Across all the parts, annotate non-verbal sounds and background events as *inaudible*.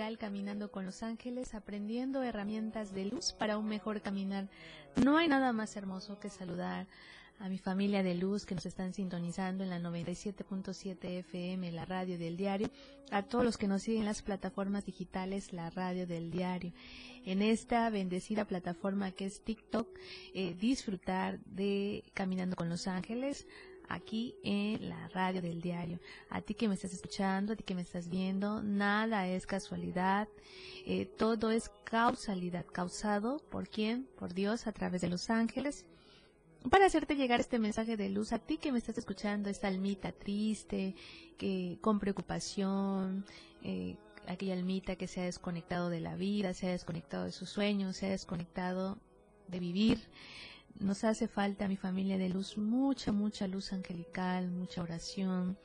Caminando con los Ángeles, aprendiendo herramientas de luz para un mejor caminar. No hay nada más hermoso que saludar a mi familia de luz que nos están sintonizando en la 97.7 FM, la radio del diario, a todos los que nos siguen en las plataformas digitales, la radio del diario. En esta bendecida plataforma que es TikTok, eh, disfrutar de Caminando con los Ángeles, aquí en la radio del diario. A ti que me estás escuchando, a ti que me estás viendo, nada es casualidad, eh, todo es causalidad, causado por quién, por Dios a través de los ángeles. Para hacerte llegar este mensaje de luz a ti que me estás escuchando, esta almita triste, que con preocupación, eh, aquella almita que se ha desconectado de la vida, se ha desconectado de sus sueños, se ha desconectado de vivir nos hace falta, mi familia de luz, mucha, mucha luz angelical, mucha oración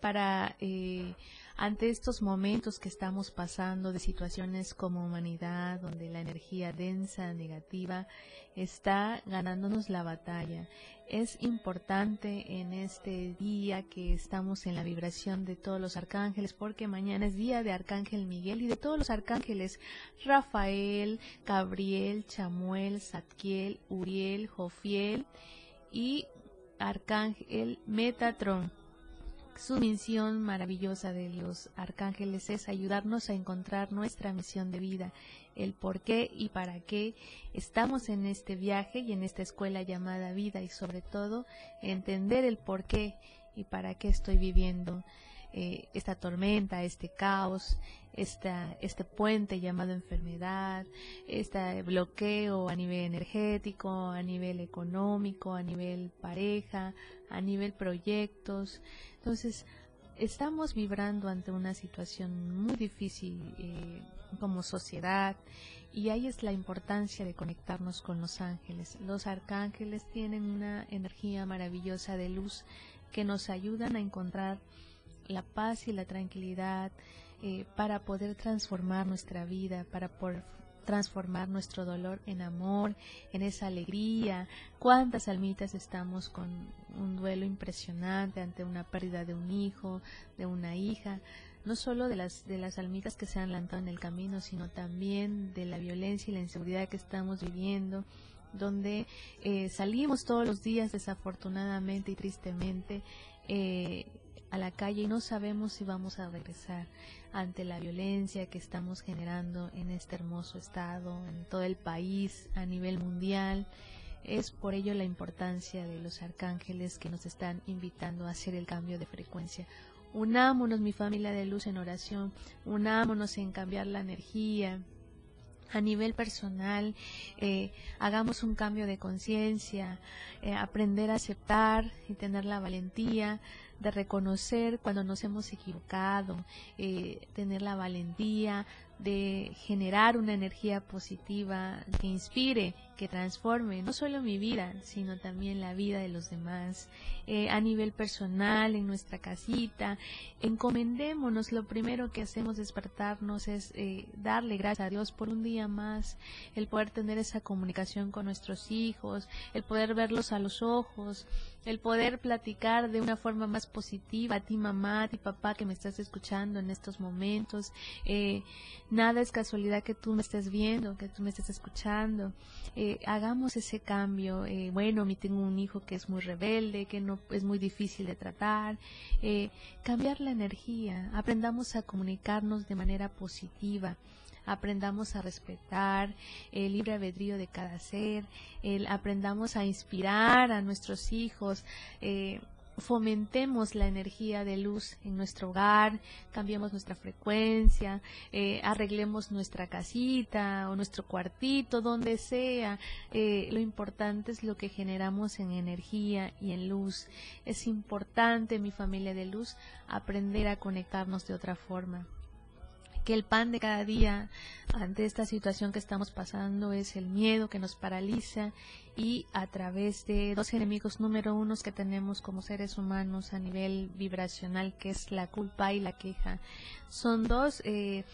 para eh, ante estos momentos que estamos pasando de situaciones como humanidad, donde la energía densa, negativa, está ganándonos la batalla. Es importante en este día que estamos en la vibración de todos los arcángeles, porque mañana es día de Arcángel Miguel y de todos los arcángeles, Rafael, Gabriel, Chamuel, Zadkiel, Uriel, Jofiel y Arcángel Metatron. Su misión maravillosa de los arcángeles es ayudarnos a encontrar nuestra misión de vida, el por qué y para qué estamos en este viaje y en esta escuela llamada vida y sobre todo entender el por qué y para qué estoy viviendo eh, esta tormenta, este caos, esta, este puente llamado enfermedad, este bloqueo a nivel energético, a nivel económico, a nivel pareja, a nivel proyectos. Entonces, estamos vibrando ante una situación muy difícil eh, como sociedad y ahí es la importancia de conectarnos con los ángeles. Los arcángeles tienen una energía maravillosa de luz que nos ayudan a encontrar la paz y la tranquilidad eh, para poder transformar nuestra vida, para poder transformar nuestro dolor en amor, en esa alegría. ¿Cuántas almitas estamos con un duelo impresionante ante una pérdida de un hijo, de una hija? No solo de las, de las almitas que se han lanzado en el camino, sino también de la violencia y la inseguridad que estamos viviendo, donde eh, salimos todos los días desafortunadamente y tristemente eh, a la calle y no sabemos si vamos a regresar ante la violencia que estamos generando en este hermoso estado, en todo el país, a nivel mundial. Es por ello la importancia de los arcángeles que nos están invitando a hacer el cambio de frecuencia. Unámonos, mi familia de luz, en oración, unámonos en cambiar la energía, a nivel personal, eh, hagamos un cambio de conciencia, eh, aprender a aceptar y tener la valentía de reconocer cuando nos hemos equivocado, eh, tener la valentía de generar una energía positiva que inspire, que transforme no solo mi vida, sino también la vida de los demás. Eh, a nivel personal, en nuestra casita, encomendémonos. Lo primero que hacemos despertarnos es eh, darle gracias a Dios por un día más, el poder tener esa comunicación con nuestros hijos, el poder verlos a los ojos, el poder platicar de una forma más positiva a ti mamá, a ti papá que me estás escuchando en estos momentos. Eh, nada es casualidad que tú me estés viendo, que tú me estés escuchando. Eh, hagamos ese cambio. Eh, bueno, mi tengo un hijo que es muy rebelde, que no es muy difícil de tratar. cambiar la energía. Aprendamos a comunicarnos de manera positiva aprendamos a respetar el libre albedrío de cada ser, el, aprendamos a inspirar a nuestros hijos, eh, fomentemos la energía de luz en nuestro hogar, cambiemos nuestra frecuencia, eh, arreglemos nuestra casita o nuestro cuartito, donde sea. Eh, lo importante es lo que generamos en energía y en luz. Es importante, mi familia de luz, aprender a conectarnos de otra forma que el pan de cada día ante esta situación que estamos pasando es el miedo que nos paraliza y a través de dos enemigos número uno que tenemos como seres humanos a nivel vibracional, que es la culpa y la queja. Son dos eh,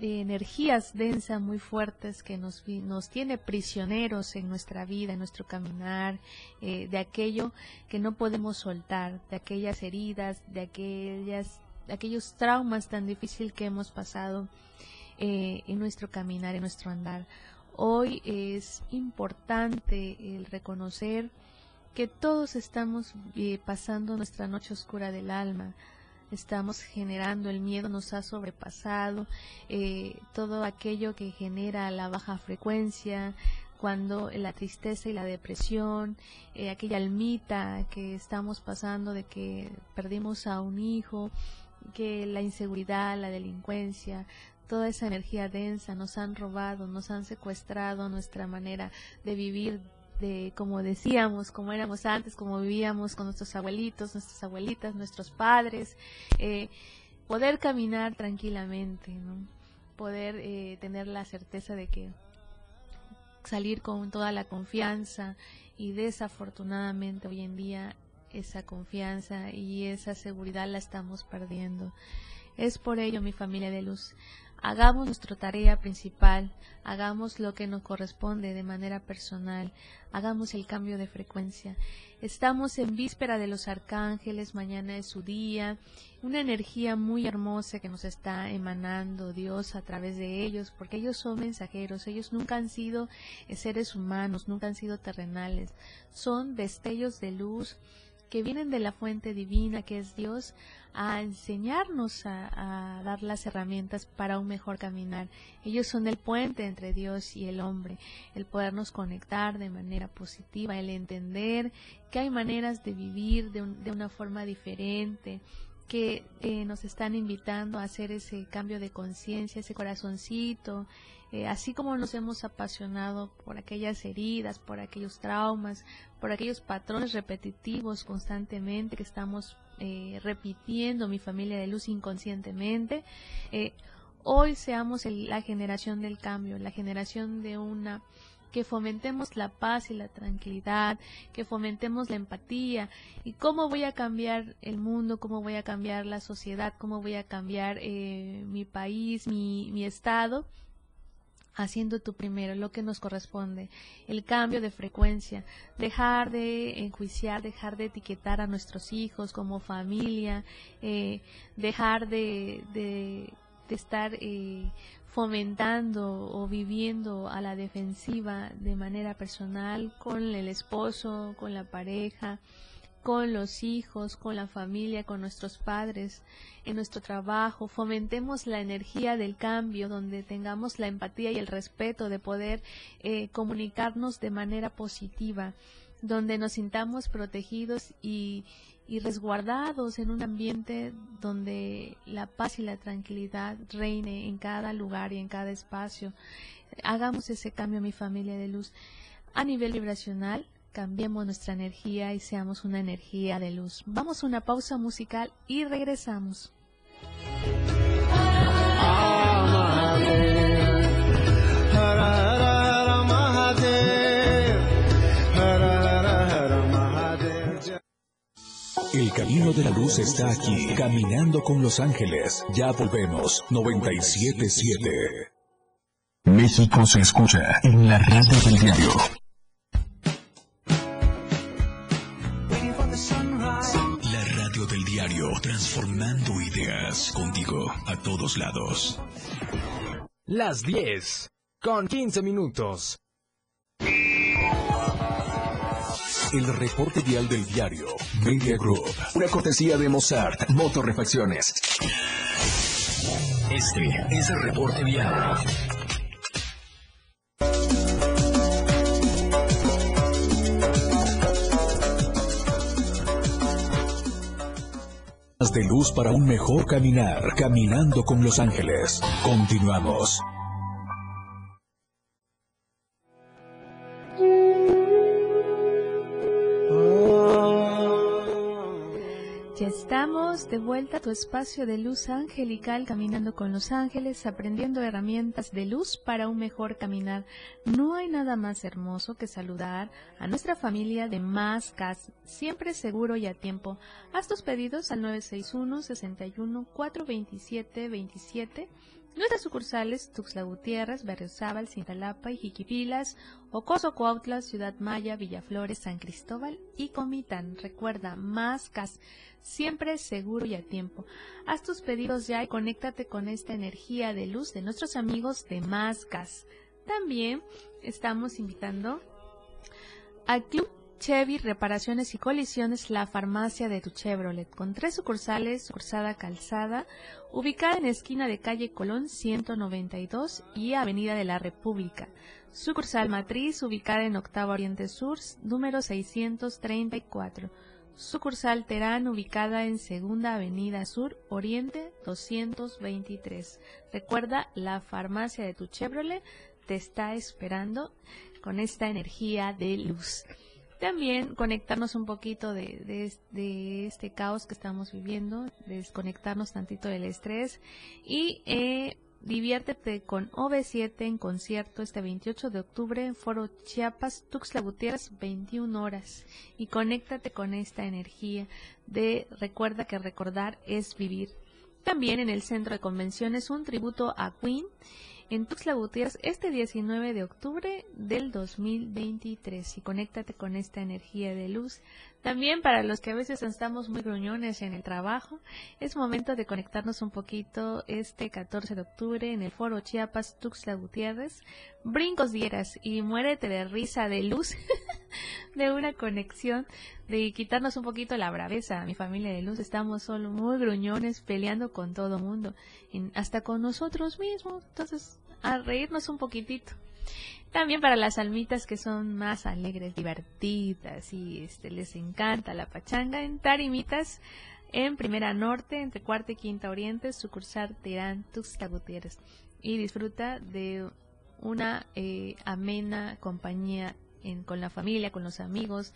energías densas muy fuertes que nos, nos tiene prisioneros en nuestra vida, en nuestro caminar, eh, de aquello que no podemos soltar, de aquellas heridas, de aquellas aquellos traumas tan difíciles que hemos pasado eh, en nuestro caminar, en nuestro andar. Hoy es importante el reconocer que todos estamos eh, pasando nuestra noche oscura del alma, estamos generando el miedo, nos ha sobrepasado, eh, todo aquello que genera la baja frecuencia, cuando la tristeza y la depresión, aquella almita que estamos pasando de que perdimos a un hijo, que la inseguridad, la delincuencia, toda esa energía densa nos han robado, nos han secuestrado nuestra manera de vivir, de como decíamos, como éramos antes, como vivíamos con nuestros abuelitos, nuestras abuelitas, nuestros padres, eh, poder caminar tranquilamente, poder eh, tener la certeza de que salir con toda la confianza y desafortunadamente hoy en día esa confianza y esa seguridad la estamos perdiendo. Es por ello, mi familia de luz, hagamos nuestra tarea principal, hagamos lo que nos corresponde de manera personal, hagamos el cambio de frecuencia. Estamos en víspera de los arcángeles, mañana es su día, una energía muy hermosa que nos está emanando Dios a través de ellos, porque ellos son mensajeros, ellos nunca han sido seres humanos, nunca han sido terrenales, son destellos de luz que vienen de la fuente divina que es Dios a enseñarnos a, dar las herramientas para un mejor caminar. Ellos son el puente entre Dios y el hombre, el podernos conectar de manera positiva, el entender que hay maneras de vivir de, de una forma diferente, que eh, nos están invitando a hacer ese cambio de conciencia, ese corazoncito, eh, así como nos hemos apasionado por aquellas heridas, por aquellos traumas, por aquellos patrones repetitivos constantemente que estamos eh, repitiendo mi familia de luz inconscientemente, eh, hoy seamos la generación del cambio, la generación de una que fomentemos la paz y la tranquilidad, que fomentemos la empatía. Y cómo voy a cambiar el mundo, cómo voy a cambiar la sociedad, cómo voy a cambiar mi país, mi, mi estado, haciendo tú primero lo que nos corresponde, el cambio de frecuencia, dejar de enjuiciar, dejar de etiquetar a nuestros hijos como familia, eh, dejar de, de, estar eh, fomentando o viviendo a la defensiva de manera personal con el esposo, con la pareja, con los hijos, con la familia, con nuestros padres, en nuestro trabajo, fomentemos la energía del cambio, donde tengamos la empatía y el respeto de poder eh, comunicarnos de manera positiva, donde nos sintamos protegidos y, y resguardados en un ambiente donde la paz y la tranquilidad reine en cada lugar y en cada espacio. Hagamos ese cambio, mi familia de luz. A nivel vibracional, cambiemos nuestra energía y seamos una energía de luz. Vamos a una pausa musical y regresamos. El camino de la luz está aquí, caminando con los ángeles. Ya volvemos, 977. México se escucha en la radio del diario transformando ideas contigo a todos lados. Las 10 con 15 minutos. El reporte vial del diario Media Group. Una cortesía de Mozart Motorrefacciones. Este es el reporte vial. de luz para un mejor caminar, caminando con los ángeles. Continuamos. Estamos de vuelta a tu espacio de luz angelical, caminando con los ángeles, aprendiendo herramientas de luz para un mejor caminar. No hay nada más hermoso que saludar a nuestra familia de más casa, siempre seguro y a tiempo. Haz tus pedidos al 961 61 427 27 Nuestras sucursales Tuxtla Gutiérrez, Berriozábal, Cintalapa y Jiquipilas, Ocoso Cuautla, Ciudad Maya, Villaflores, San Cristóbal y Comitán. Recuerda, más CAS, siempre seguro y a tiempo. Haz tus pedidos ya y conéctate con esta energía de luz de nuestros amigos de Más Gas. También estamos invitando al Club Chevy Reparaciones y Colisiones, la farmacia de tu Chevrolet, con tres sucursales, sucursada Calzada, ubicada en esquina de calle Colón 192 y Avenida de la República. Sucursal Matriz, ubicada en Octava Oriente Sur, número 634. Sucursal Terán, ubicada en Segunda Avenida Sur, Oriente 223. Recuerda, la farmacia de tu Chevrolet te está esperando con esta energía de luz también conectarnos un poquito de, este caos que estamos viviendo, desconectarnos tantito del estrés y eh, diviértete con OV7 en concierto este 28 de octubre en Foro Chiapas, Tuxtla Gutiérrez, 21 horas y conéctate con esta energía de recuerda que recordar es vivir. También en el centro de convenciones un tributo a Queen en Tuxtla Gutiérrez este 19 de octubre del 2023 y conéctate con esta energía de luz. También para los que a veces estamos muy gruñones en el trabajo, es momento de conectarnos un poquito este 14 de octubre en el Foro Chiapas Tuxtla Gutiérrez. Brincos dieras y muérete de risa de luz, *laughs* de una conexión, de quitarnos un poquito la braveza. Mi familia de luz estamos solo muy gruñones peleando con todo mundo, hasta con nosotros mismos. Entonces a reírnos un poquitito. También para las almitas que son más alegres, divertidas y este, les encanta la pachanga en Tarimitas, en Primera Norte, entre Cuarta y Quinta Oriente, sucursal Terán, Tuxtla Gutiérrez. Y disfruta de una eh, amena compañía en, con la familia, con los amigos,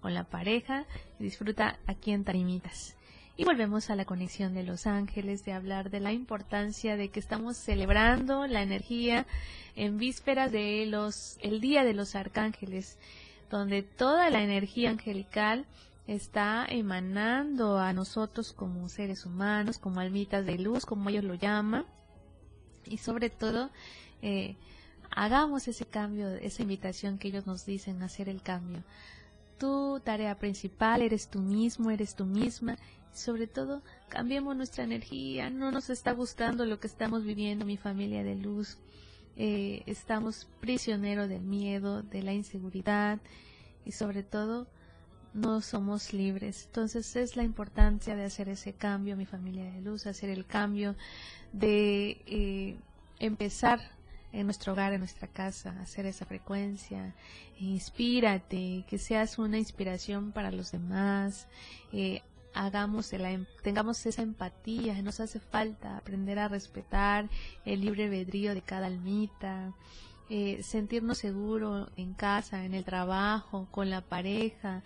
con la pareja. Disfruta aquí en Tarimitas. Y volvemos a la conexión de los ángeles, de hablar de la importancia de que estamos celebrando la energía en vísperas de los, el Día de los Arcángeles, donde toda la energía angelical está emanando a nosotros como seres humanos, como almitas de luz, como ellos lo llaman, y sobre todo eh, hagamos ese cambio, esa invitación que ellos nos dicen, hacer el cambio. Tu tarea principal eres tú mismo, eres tú misma sobre todo cambiemos nuestra energía, no nos está gustando lo que estamos viviendo mi familia de luz, eh, estamos prisioneros del miedo, de la inseguridad y sobre todo no somos libres. Entonces es la importancia de hacer ese cambio, mi familia de luz, hacer el cambio de eh, empezar en nuestro hogar, en nuestra casa, hacer esa frecuencia, inspírate, que seas una inspiración para los demás, eh, hagamos em, tengamos esa empatía, nos hace falta aprender a respetar el libre albedrío de cada almita, eh, sentirnos seguros en casa, en el trabajo, con la pareja.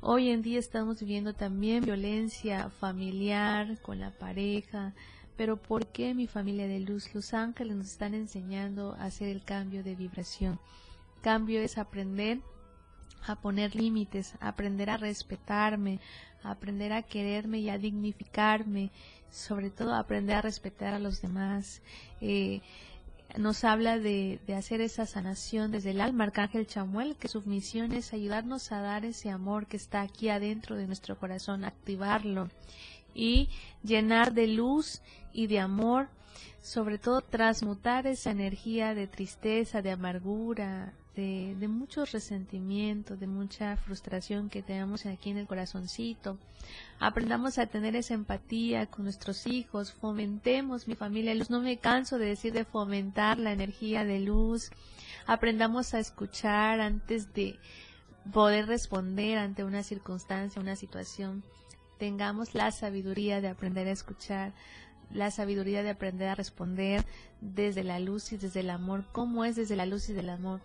Hoy en día estamos viviendo también violencia familiar con la pareja, pero ¿por qué mi familia de luz? Los ángeles nos están enseñando a hacer el cambio de vibración. Cambio es aprender a poner límites, aprender a respetarme, aprender a quererme y a dignificarme, sobre todo aprender a respetar a los demás. Eh, nos habla de, de, hacer esa sanación desde el alma, Arcángel Chamuel, que su misión es ayudarnos a dar ese amor que está aquí adentro de nuestro corazón, activarlo y llenar de luz y de amor, sobre todo transmutar esa energía de tristeza, de amargura, de, de mucho resentimiento, de mucha frustración que tenemos aquí en el corazoncito. Aprendamos a tener esa empatía con nuestros hijos, fomentemos mi familia luz. No me canso de decir de fomentar la energía de luz. Aprendamos a escuchar antes de poder responder ante una circunstancia, una situación tengamos la sabiduría de aprender a escuchar, la sabiduría de aprender a responder desde la luz y desde el amor. ¿Cómo es desde la luz y del amor?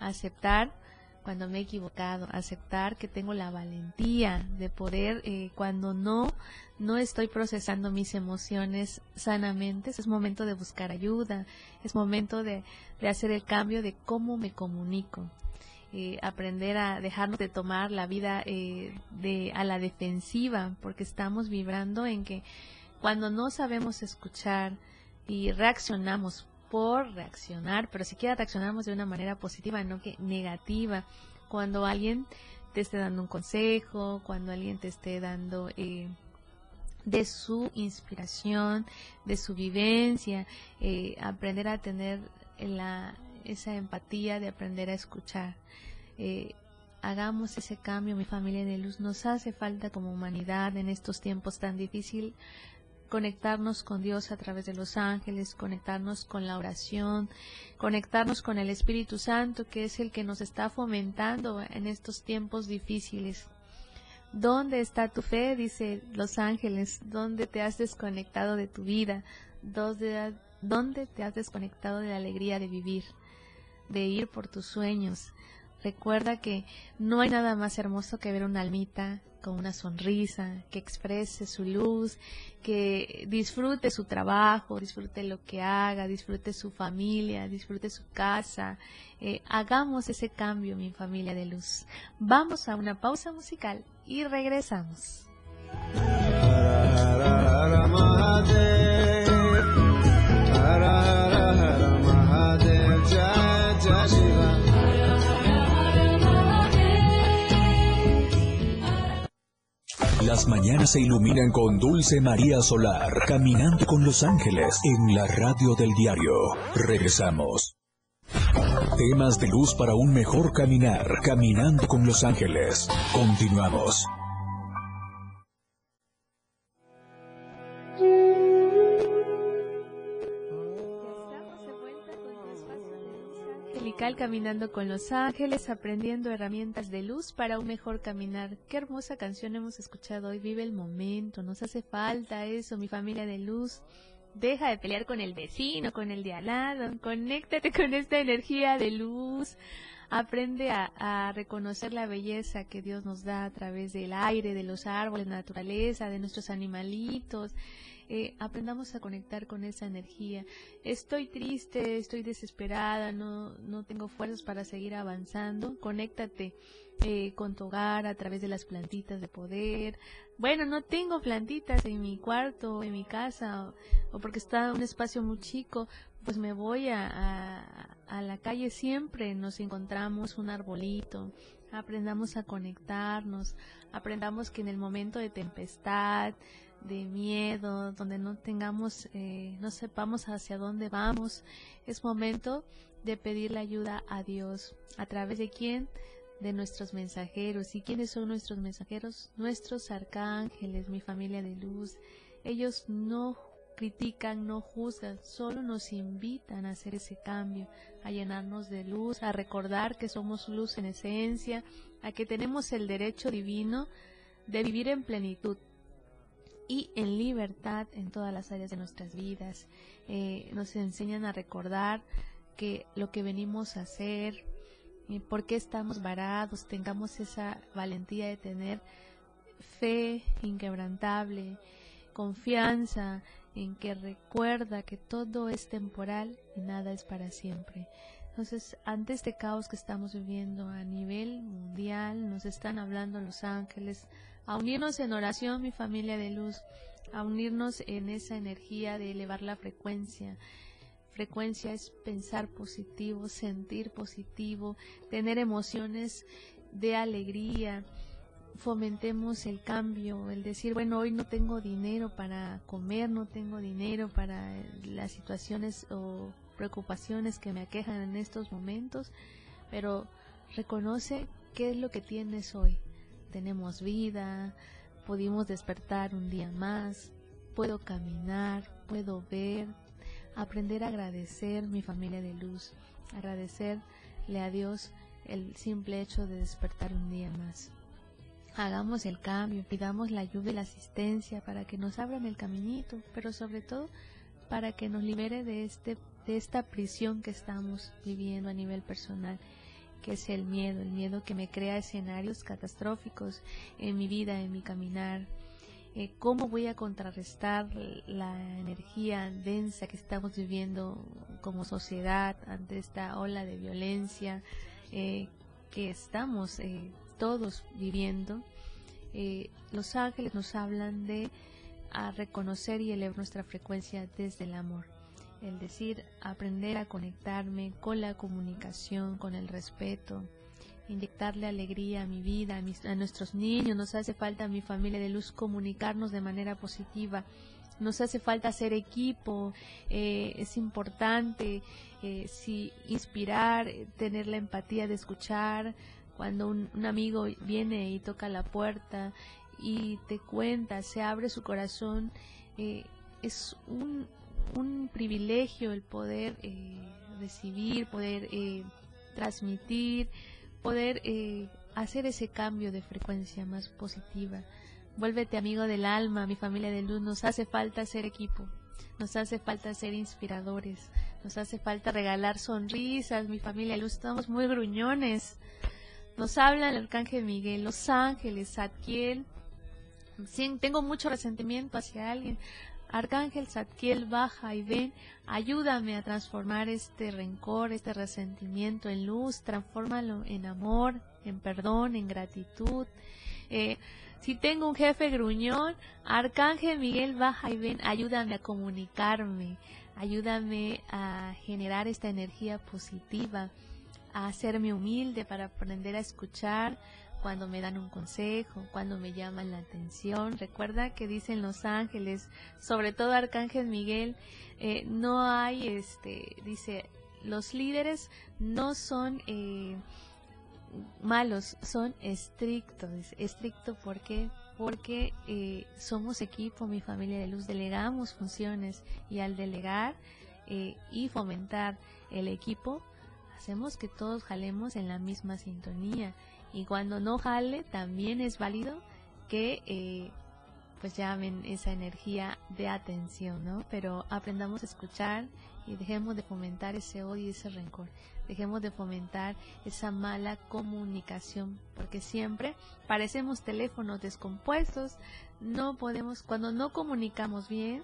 Aceptar cuando me he equivocado, aceptar que tengo la valentía de poder eh, cuando no no estoy procesando mis emociones sanamente, es momento de buscar ayuda, es momento de, de hacer el cambio de cómo me comunico. Eh, aprender a dejarnos de tomar la vida eh, de, a la defensiva, porque estamos vibrando en que cuando no sabemos escuchar y reaccionamos por reaccionar, pero siquiera reaccionamos de una manera positiva, no que negativa. Cuando alguien te esté dando un consejo, cuando alguien te esté dando eh, de su inspiración, de su vivencia, eh, aprender a tener la, esa empatía de aprender a escuchar. Eh, hagamos ese cambio, mi familia de luz. Nos hace falta como humanidad en estos tiempos tan difíciles conectarnos con Dios a través de los ángeles, conectarnos con la oración, conectarnos con el Espíritu Santo, que es el que nos está fomentando en estos tiempos difíciles. ¿Dónde está tu fe? Dice los ángeles. ¿Dónde te has desconectado de tu vida? ¿Dónde, te has desconectado de la alegría de vivir? De ir por tus sueños. Recuerda que no hay nada más hermoso que ver una almita con una sonrisa, que exprese su luz, que disfrute su trabajo, disfrute lo que haga, disfrute su familia, disfrute su casa. Eh, hagamos ese cambio, mi familia de luz. Vamos a una pausa musical y regresamos. Las mañanas se iluminan con Dulce María Solar, caminando con los ángeles en la radio del diario. Regresamos. Temas de luz para un mejor caminar, caminando con los ángeles. Continuamos. Caminando con los ángeles, aprendiendo herramientas de luz para un mejor caminar. Qué hermosa canción hemos escuchado hoy. Vive el momento, nos hace falta eso, mi familia de luz. Deja de pelear con el vecino, con el de al lado. Conéctate con esta energía de luz. Aprende a, reconocer la belleza que Dios nos da a través del aire, de los árboles, naturaleza, de nuestros animalitos. Eh, aprendamos a conectar con esa energía. Estoy triste, estoy desesperada, no, no tengo fuerzas para seguir avanzando. Conéctate eh, con tu hogar a través de las plantitas de poder. Bueno, no tengo plantitas en mi cuarto, en mi casa, o, porque está un espacio muy chico, pues me voy a, a, a la calle siempre, nos encontramos un arbolito, aprendamos a conectarnos, aprendamos que en el momento de tempestad, de miedo, donde no tengamos, eh, no sepamos hacia dónde vamos, es momento de pedir la ayuda a Dios. ¿A través de quién? De nuestros mensajeros. ¿Y quiénes son nuestros mensajeros? Nuestros arcángeles, mi familia de luz. Ellos no critican, no juzgan, solo nos invitan a hacer ese cambio, a llenarnos de luz, a recordar que somos luz en esencia, a que tenemos el derecho divino de vivir en plenitud, y en libertad en todas las áreas de nuestras vidas. Eh, nos enseñan a recordar que lo que venimos a hacer, y por qué estamos varados, tengamos esa valentía de tener fe inquebrantable, confianza en que recuerda que todo es temporal y nada es para siempre. Entonces, ante este caos que estamos viviendo a nivel mundial, nos están hablando los ángeles, a unirnos en oración, mi familia de luz, a unirnos en esa energía de elevar la frecuencia. Frecuencia es pensar positivo, sentir positivo, tener emociones de alegría. Fomentemos el cambio, el decir, bueno, hoy no tengo dinero para comer, no tengo dinero para las situaciones o preocupaciones que me aquejan en estos momentos, pero reconoce qué es lo que tienes hoy, tenemos vida, pudimos despertar un día más, puedo caminar, puedo ver, aprender a agradecer mi familia de luz, agradecerle a Dios el simple hecho de despertar un día más. hagamos el cambio, pidamos la ayuda y la asistencia para que nos abran el caminito, pero sobre todo para que nos libere de este de esta prisión que estamos viviendo a nivel personal, que es el miedo, el miedo que me crea escenarios catastróficos en mi vida, en mi caminar. Eh, ¿Cómo voy a contrarrestar la energía densa que estamos viviendo como sociedad ante esta ola de violencia eh, que estamos eh, todos viviendo? los ángeles nos hablan de a reconocer y elevar nuestra frecuencia desde el amor el decir, aprender a conectarme con la comunicación, con el respeto, inyectarle alegría a mi vida, a, nuestros niños, nos hace falta a mi familia de luz comunicarnos de manera positiva, nos hace falta hacer equipo, eh, es importante eh, si inspirar, tener la empatía de escuchar, cuando un, un, amigo viene y toca la puerta y te cuenta, se abre su corazón, eh, es un, un privilegio el poder eh, recibir, poder eh, transmitir, poder eh, hacer ese cambio de frecuencia más positiva. Vuélvete amigo del alma, mi familia de luz, nos hace falta ser equipo, nos hace falta ser inspiradores, nos hace falta regalar sonrisas, mi familia de luz, estamos muy gruñones. Nos habla el arcángel Miguel, los ángeles, Zadkiel. Sí, tengo mucho resentimiento hacia alguien. Arcángel Zadkiel, baja y ven, ayúdame a transformar este rencor, este resentimiento en luz, transfórmalo en amor, en perdón, en gratitud. Eh, si tengo un jefe gruñón, Arcángel Miguel, baja y ven, ayúdame a comunicarme, ayúdame a generar esta energía positiva, a hacerme humilde para aprender a escuchar, cuando me dan un consejo, cuando me llaman la atención. Recuerda que dicen los ángeles, sobre todo Arcángel Miguel, eh, no hay, este, dice, los líderes no son eh, malos, son estrictos. Estricto ¿por qué? Porque eh, somos equipo, mi familia de luz, delegamos funciones y al delegar y fomentar el equipo, hacemos que todos jalemos en la misma sintonía y cuando no jale también es válido que eh, pues llamen esa energía de atención, ¿no? Pero aprendamos a escuchar y dejemos de fomentar ese odio y ese rencor. Dejemos de fomentar esa mala comunicación, porque siempre parecemos teléfonos descompuestos, no podemos, cuando no comunicamos bien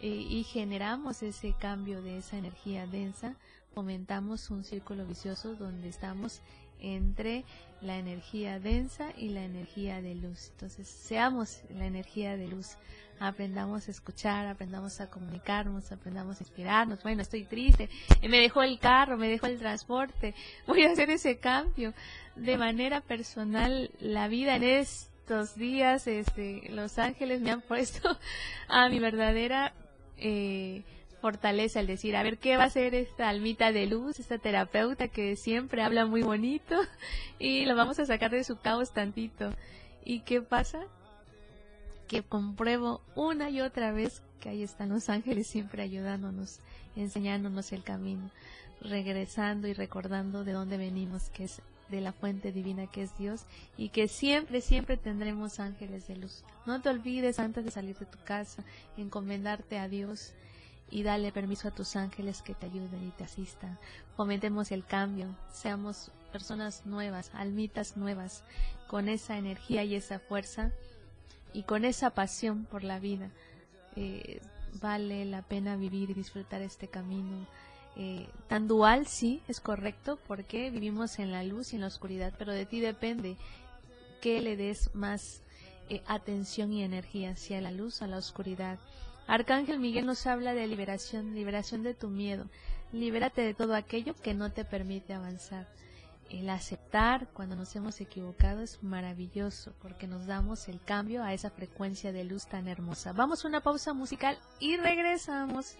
eh, y generamos ese cambio de esa energía densa, fomentamos un círculo vicioso donde estamos entre la energía densa y la energía de luz. Entonces, seamos la energía de luz. Aprendamos a escuchar, aprendamos a comunicarnos, aprendamos a inspirarnos. Bueno, estoy triste, me dejó el carro, me dejó el transporte. *laughs* Voy a hacer ese cambio. De manera personal, la vida en estos días, este, Los Ángeles me han puesto *laughs* a mi verdadera eh, fortaleza el decir, a ver qué va a hacer esta almita de luz, esta terapeuta que siempre habla muy bonito *laughs* y lo vamos a sacar de su caos tantito. ¿Y qué pasa? Que compruebo una y otra vez que ahí están los ángeles siempre ayudándonos, enseñándonos el camino, regresando y recordando de dónde venimos, que es de la fuente divina que es Dios y que siempre, siempre tendremos ángeles de luz. No te olvides antes de salir de tu casa, encomendarte a Dios, y dale permiso a tus ángeles que te ayuden y te asistan. Fomentemos el cambio, seamos personas nuevas, almitas nuevas, con esa energía y esa fuerza y con esa pasión por la vida. Eh, vale la pena vivir y disfrutar este camino. Eh, tan dual, sí, es correcto, porque vivimos en la luz y en la oscuridad, pero de ti depende que le des más eh, atención y energía hacia la luz o a la oscuridad. Arcángel Miguel nos habla de liberación, liberación de tu miedo. Libérate de todo aquello que no te permite avanzar. El aceptar cuando nos hemos equivocado es maravilloso porque nos damos el cambio a esa frecuencia de luz tan hermosa. Vamos a una pausa musical y regresamos.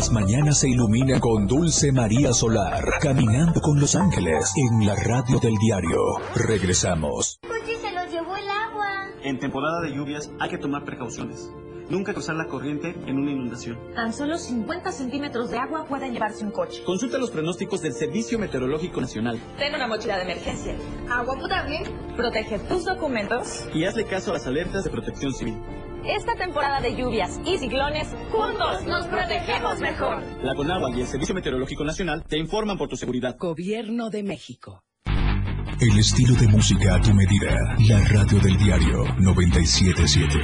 Las mañanas se iluminan con Dulce María Solar, caminando con los ángeles en la radio del diario. Regresamos. Porque se los llevó el agua. En temporada de lluvias hay que tomar precauciones. Nunca cruzar la corriente en una inundación. Tan solo 50 centímetros de agua pueden llevarse un coche. Consulta los pronósticos del Servicio Meteorológico Nacional. Ten una mochila de emergencia. Agua potable. Protege tus documentos. Y hazle caso a las alertas de protección civil. Esta temporada de lluvias y ciclones, juntos nos protegemos mejor. La Conagua y el Servicio Meteorológico Nacional te informan por tu seguridad. Gobierno de México. El estilo de música a tu medida. La radio del diario 977.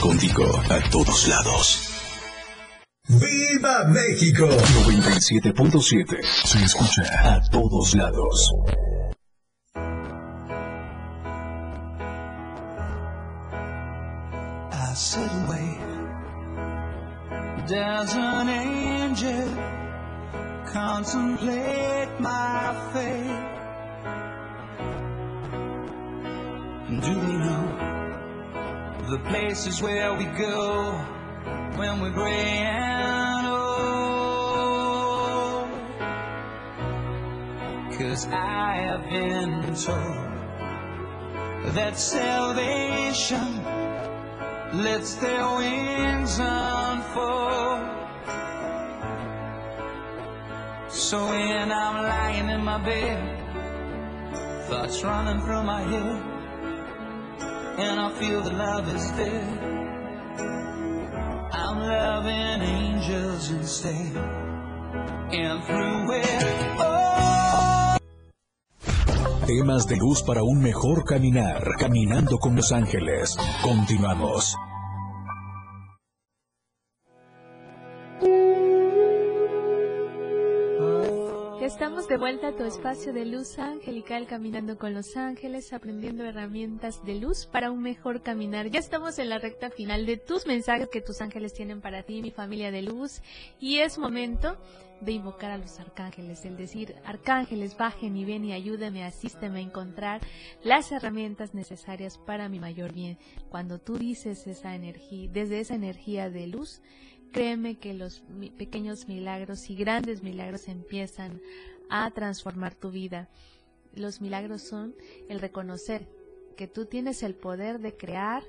Contigo a todos lados. ¡Viva México! 97.7. Se escucha a todos lados. Does an angel contemplate my fate? Do they know the places where we go when we're gray and old? Cause I have been told that salvation lets their wings unfold. So when I'm lying in my bed, thoughts running through my head, and I feel that love is dead. I'm loving angels instead, and through it. Temas de luz para un mejor caminar. Caminando con los ángeles. Continuamos. De vuelta a tu espacio de luz angelical, caminando con los ángeles, aprendiendo herramientas de luz para un mejor caminar. Ya estamos en la recta final de tus mensajes que tus ángeles tienen para ti, mi familia de luz, y es momento de invocar a los arcángeles, el decir, arcángeles, bajen y ven y ayúdame, asísteme a encontrar las herramientas necesarias para mi mayor bien. Cuando tú dices esa energía, desde esa energía de luz, créeme que los pequeños milagros y grandes milagros empiezan a transformar tu vida. Los milagros son el reconocer que tú tienes el poder de crear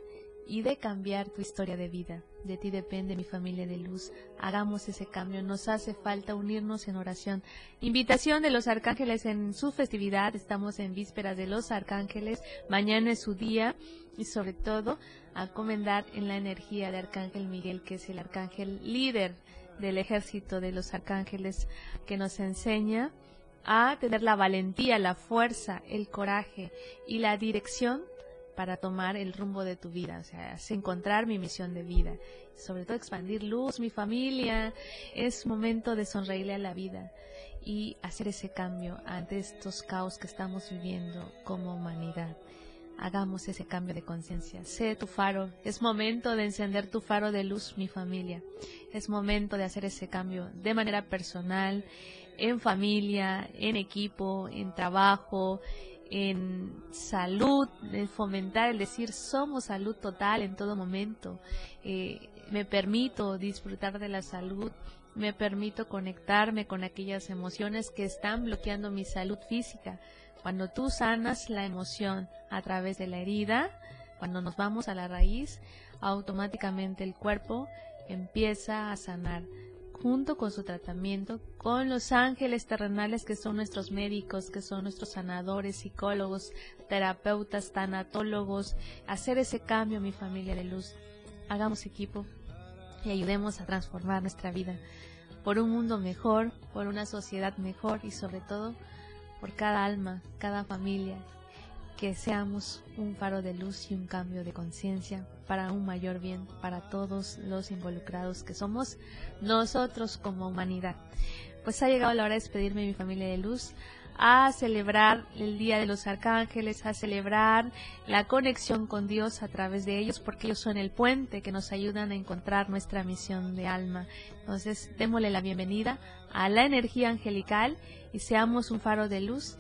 y de cambiar tu historia de vida. De ti depende mi familia de luz. Hagamos ese cambio. Nos hace falta unirnos en oración. Invitación de los arcángeles en su festividad. Estamos en vísperas de los arcángeles. Mañana es su día y sobre todo a comendar en la energía de Arcángel Miguel, que es el arcángel líder del ejército de los arcángeles, que nos enseña a tener la valentía, la fuerza, el coraje y la dirección para tomar el rumbo de tu vida, o sea, encontrar mi misión de vida, sobre todo expandir luz, mi familia, es momento de sonreírle a la vida y hacer ese cambio ante estos caos que estamos viviendo como humanidad. Hagamos ese cambio de conciencia. Sé tu faro. Es momento de encender tu faro de luz, mi familia. Es momento de hacer ese cambio de manera personal, en familia, en equipo, en trabajo, en salud, en fomentar el decir somos salud total en todo momento. Eh, me permito disfrutar de la salud, me permito conectarme con aquellas emociones que están bloqueando mi salud física. Cuando tú sanas la emoción a través de la herida, cuando nos vamos a la raíz, automáticamente el cuerpo empieza a sanar junto con su tratamiento, con los ángeles terrenales que son nuestros médicos, que son nuestros sanadores, psicólogos, terapeutas, tanatólogos, hacer ese cambio, mi familia de luz. Hagamos equipo y ayudemos a transformar nuestra vida por un mundo mejor, por una sociedad mejor y sobre todo por cada alma, cada familia, que seamos un faro de luz y un cambio de conciencia para un mayor bien para todos los involucrados que somos nosotros como humanidad. Pues ha llegado la hora de despedirme de mi familia de luz, a celebrar el Día de los Arcángeles, a celebrar la conexión con Dios a través de ellos, porque ellos son el puente que nos ayudan a encontrar nuestra misión de alma. Entonces, démosle la bienvenida a la energía angelical y seamos un faro de luz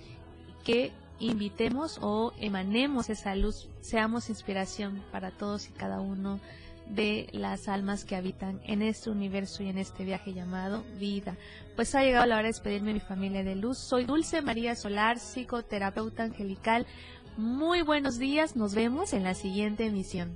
que invitemos o emanemos esa luz, seamos inspiración para todos y cada uno de las almas que habitan en este universo y en este viaje llamado vida. Pues ha llegado la hora de despedirme de mi familia de luz. Soy Dulce María Solar, psicoterapeuta angelical. Muy buenos días, nos vemos en la siguiente emisión.